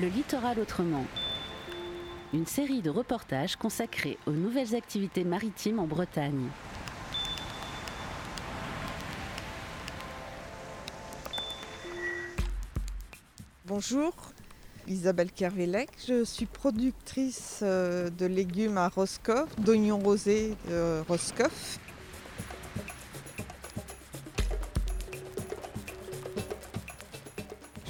Le littoral autrement. Une série de reportages consacrés aux nouvelles activités maritimes en Bretagne. Bonjour, Isabelle Kervélec. Je suis productrice euh, de légumes à Roscoff, d'oignons rosés de Roscoff.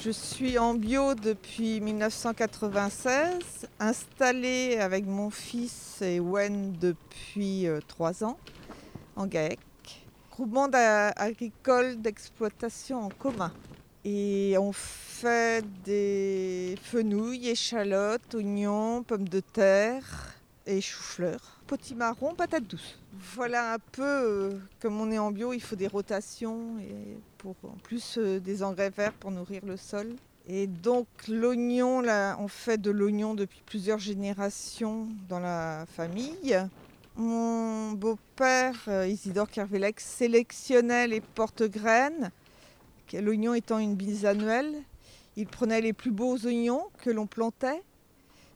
Je suis en bio depuis 1996, installée avec mon fils et Wen depuis euh, trois ans en GAEC, groupement agricole d'exploitation en commun. Et on fait des fenouilles, échalotes, oignons, pommes de terre et chou-fleur. Potimarron, patate douce. Voilà un peu, euh, comme on est en bio, il faut des rotations et pour en plus euh, des engrais verts pour nourrir le sol. Et donc l'oignon, là, on fait de l'oignon depuis plusieurs générations dans la famille. Mon beau-père, euh, Isidore Kervelec, sélectionnait les porte-graines l'oignon étant une bise annuelle, il prenait les plus beaux oignons que l'on plantait.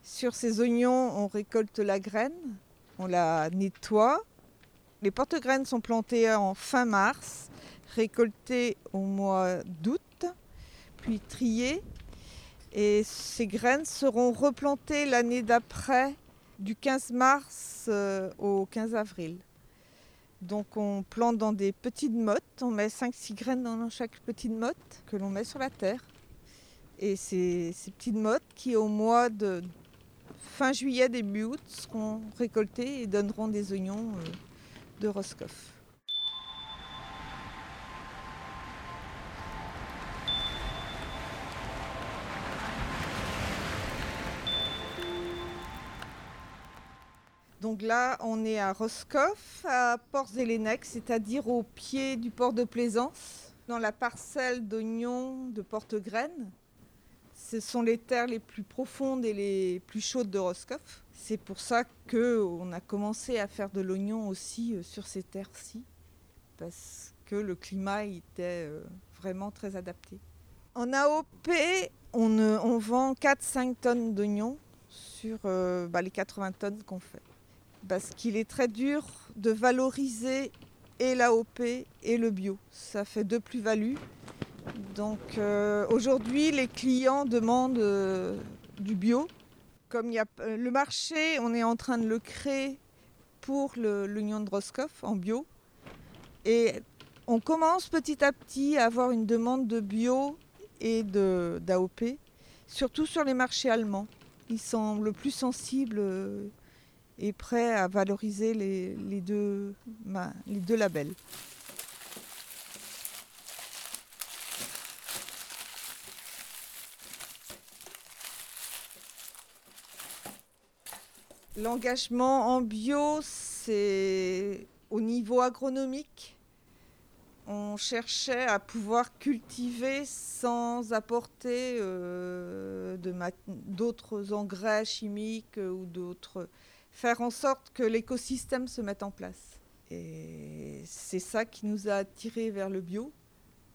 Sur ces oignons, on récolte la graine, on la nettoie. Les porte-graines sont plantées en fin mars, récoltées au mois d'août, puis triées. Et ces graines seront replantées l'année d'après, du 15 mars euh, au 15 avril. Donc on plante dans des petites mottes, on met 5-6 graines dans chaque petite motte que l'on met sur la terre. Et ces, ces petites mottes qui au mois de fin juillet, début août seront récoltées et donneront des oignons euh, de Roscoff. Donc là, on est à Roscoff, à Port-Zélénec, c'est-à-dire au pied du port de Plaisance, dans la parcelle d'oignons de Porte-Graine. Ce sont les terres les plus profondes et les plus chaudes de Roscoff. C'est pour ça qu'on a commencé à faire de l'oignon aussi euh, sur ces terres-ci, parce que le climat était euh, vraiment très adapté. En AOP, on, on vend 4-5 tonnes d'oignons sur euh, bah, les 80 tonnes qu'on fait parce qu'il est très dur de valoriser et l'AOP et le bio. Ça fait deux plus-values. Donc euh, aujourd'hui, les clients demandent euh, du bio. Comme il y a euh, le marché, on est en train de le créer pour l'Union de Roscoff en bio. Et on commence petit à petit à avoir une demande de bio et d'AOP, surtout sur les marchés allemands. Ils sont le plus sensibles est prêt à valoriser les, deux, les deux labels. L'engagement en bio, c'est au niveau agronomique. On cherchait à pouvoir cultiver sans apporter euh, d'autres engrais chimiques ou d'autres faire en sorte que l'écosystème se mette en place. Et c'est ça qui nous a attirés vers le bio.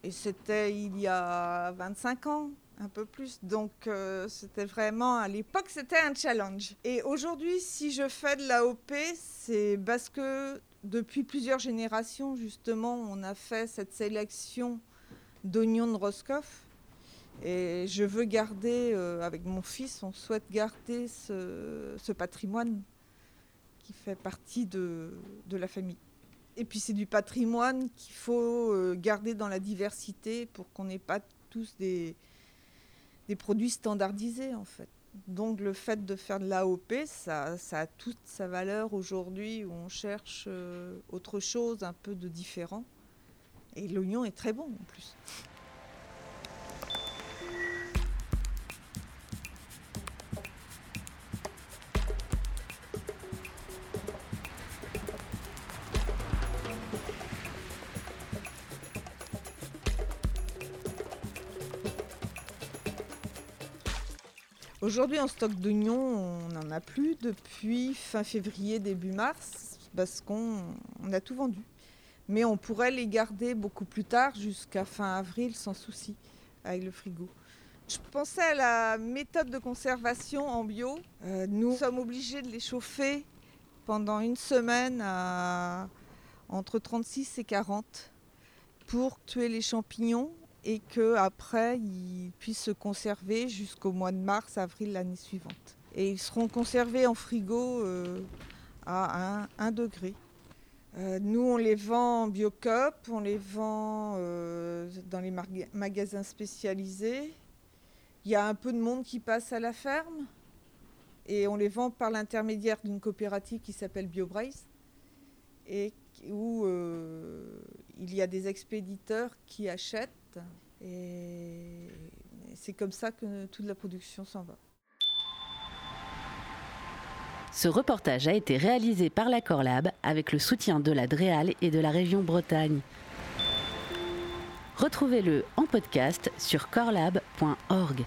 Et c'était il y a 25 ans, un peu plus. Donc euh, c'était vraiment, à l'époque, c'était un challenge. Et aujourd'hui, si je fais de l'AOP, c'est parce que depuis plusieurs générations, justement, on a fait cette sélection d'oignons de Roscoff. Et je veux garder, euh, avec mon fils, on souhaite garder ce patrimoine qui fait partie de, la famille. Et puis c'est du patrimoine qu'il faut euh, garder dans la diversité pour qu'on n'ait pas tous des, des produits standardisés en fait. Donc le fait de faire de l'AOP, ça, ça, a toute sa valeur aujourd'hui où on cherche euh, autre chose, un peu de différent. Et l'oignon est très bon en plus. Aujourd'hui, en stock d'oignons, on n'en a plus depuis fin février, début mars, parce qu'on a tout vendu. Mais on pourrait les garder beaucoup plus tard, jusqu'à fin avril, sans souci, avec le frigo. Je pensais à la méthode de conservation en bio. Euh, nous sommes obligés de les chauffer pendant une semaine entre 36 et 40 pour tuer les champignons et qu'après ils puissent se conserver jusqu'au mois de mars, avril l'année suivante. Et ils seront conservés en frigo euh, à 1, degré. Euh, nous, on les vend en biocup, on les vend dans les magasins spécialisés. Il y a un peu de monde qui passe à la ferme et on les vend par l'intermédiaire d'une coopérative qui s'appelle BioBrace et où euh, il y a des expéditeurs qui achètent et c'est comme ça que toute la production s'en va. Ce reportage a été réalisé par la Corlab avec le soutien de la DREAL et de la région Bretagne. Retrouvez-le en podcast sur corlab.org.